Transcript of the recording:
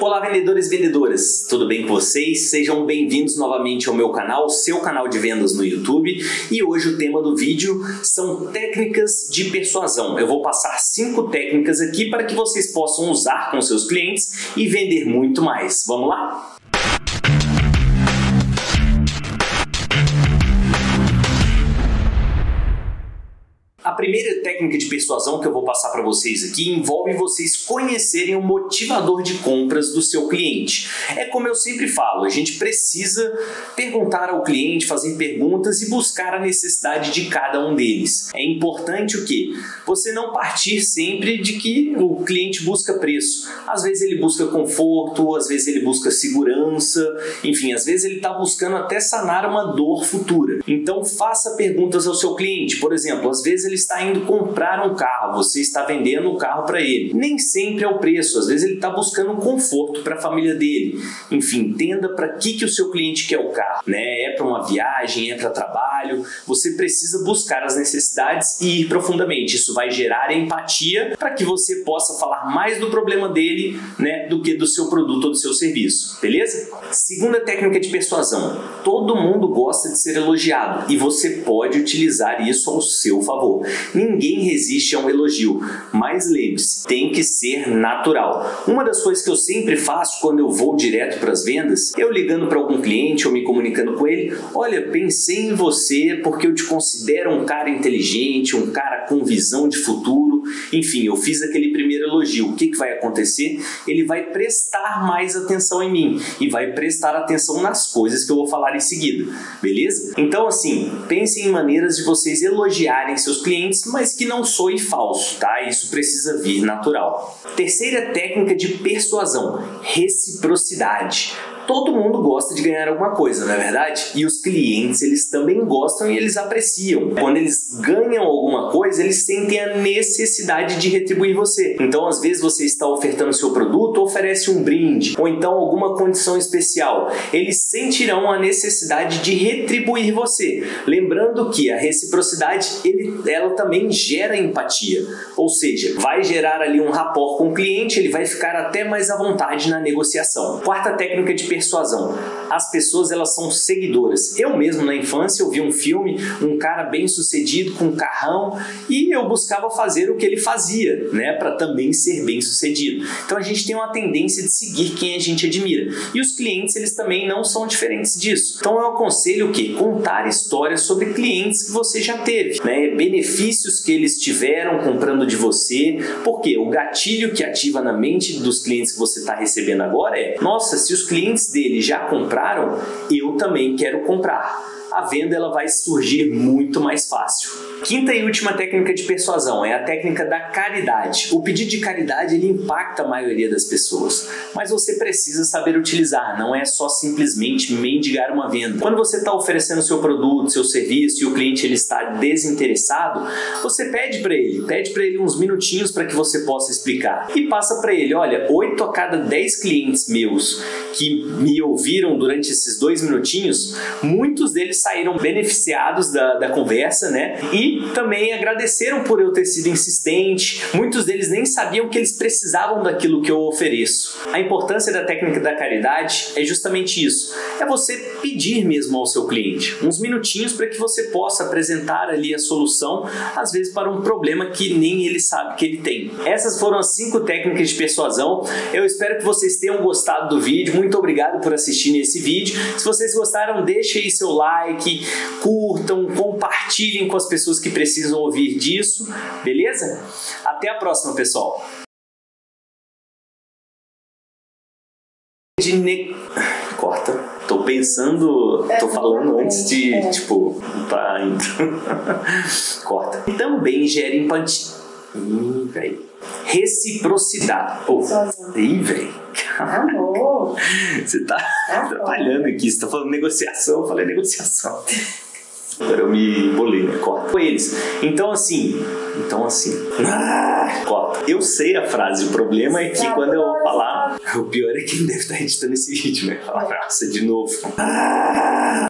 Olá, vendedores e vendedoras, tudo bem com vocês? Sejam bem-vindos novamente ao meu canal, seu canal de vendas no YouTube. E hoje o tema do vídeo são técnicas de persuasão. Eu vou passar cinco técnicas aqui para que vocês possam usar com seus clientes e vender muito mais. Vamos lá? Primeira técnica de persuasão que eu vou passar para vocês aqui envolve vocês conhecerem o motivador de compras do seu cliente. É como eu sempre falo, a gente precisa perguntar ao cliente, fazer perguntas e buscar a necessidade de cada um deles. É importante o que? Você não partir sempre de que o cliente busca preço. Às vezes ele busca conforto, às vezes ele busca segurança, enfim, às vezes ele está buscando até sanar uma dor futura. Então faça perguntas ao seu cliente. Por exemplo, às vezes ele está indo comprar um carro, você está vendendo o um carro para ele. Nem sempre é o preço, às vezes ele está buscando um conforto para a família dele. Enfim, entenda para que, que o seu cliente quer o carro. Né? É para uma viagem, é para trabalho. Você precisa buscar as necessidades e ir profundamente. Isso vai gerar empatia para que você possa falar mais do problema dele né, do que do seu produto ou do seu serviço. Beleza? Segunda técnica de persuasão. Todo mundo gosta de ser elogiado e você pode utilizar isso ao seu favor. Ninguém resiste a um elogio, mas lembre-se, tem que ser natural. Uma das coisas que eu sempre faço quando eu vou direto para as vendas, eu ligando para algum cliente ou me comunicando com ele, olha, pensei em você porque eu te considero um cara inteligente, um cara com visão de futuro. Enfim, eu fiz aquele primeiro elogio. O que, que vai acontecer? Ele vai prestar mais atenção em mim e vai prestar atenção nas coisas que eu vou falar em seguida, beleza? Então, assim, pensem em maneiras de vocês elogiarem seus clientes mas que não soe falso, tá? Isso precisa vir natural. Terceira técnica de persuasão: reciprocidade todo mundo gosta de ganhar alguma coisa, não é verdade? E os clientes, eles também gostam e eles apreciam. Quando eles ganham alguma coisa, eles sentem a necessidade de retribuir você. Então, às vezes, você está ofertando seu produto, oferece um brinde, ou então alguma condição especial. Eles sentirão a necessidade de retribuir você. Lembrando que a reciprocidade, ele, ela também gera empatia. Ou seja, vai gerar ali um rapport com o cliente, ele vai ficar até mais à vontade na negociação. Quarta técnica de persuasão. As pessoas elas são seguidoras. Eu mesmo na infância eu vi um filme, um cara bem sucedido com um carrão e eu buscava fazer o que ele fazia, né, para também ser bem sucedido. Então a gente tem uma tendência de seguir quem a gente admira. E os clientes eles também não são diferentes disso. Então eu aconselho o que contar histórias sobre clientes que você já teve, né, benefícios que eles tiveram comprando de você, porque o gatilho que ativa na mente dos clientes que você está recebendo agora é: nossa, se os clientes dele já compraram, eu também quero comprar a venda ela vai surgir muito mais fácil. Quinta e última técnica de persuasão é a técnica da caridade. O pedido de caridade ele impacta a maioria das pessoas, mas você precisa saber utilizar, não é só simplesmente mendigar uma venda. Quando você está oferecendo seu produto, seu serviço e o cliente ele está desinteressado, você pede para ele, pede para ele uns minutinhos para que você possa explicar e passa para ele, olha, 8 a cada 10 clientes meus que me ouviram durante esses dois minutinhos, muitos deles saíram beneficiados da, da conversa, né? E também agradeceram por eu ter sido insistente. Muitos deles nem sabiam que eles precisavam daquilo que eu ofereço. A importância da técnica da caridade é justamente isso: é você pedir mesmo ao seu cliente uns minutinhos para que você possa apresentar ali a solução, às vezes para um problema que nem ele sabe que ele tem. Essas foram as cinco técnicas de persuasão. Eu espero que vocês tenham gostado do vídeo. Muito obrigado por assistir esse vídeo. Se vocês gostaram, deixe aí seu like, curtam, compartilhem com as pessoas que precisam ouvir disso, beleza? Até a próxima, pessoal! De ne... Corta. Tô pensando, tô é, falando antes de, é. tipo, tá indo. Corta. E também gera empatia. Ih, velho. Reciprocidade. Pô, ih, velho. Amor. Você tá atrapalhando aqui, você tá falando negociação, eu falei negociação. Agora eu me bolei, né? Corta. Com eles. Então, assim. Então, assim. Ah, corta. Eu sei a frase. O problema é que quando eu vou falar. O pior é que ele deve estar editando esse vídeo, né? Falar, nossa, de novo. Ah.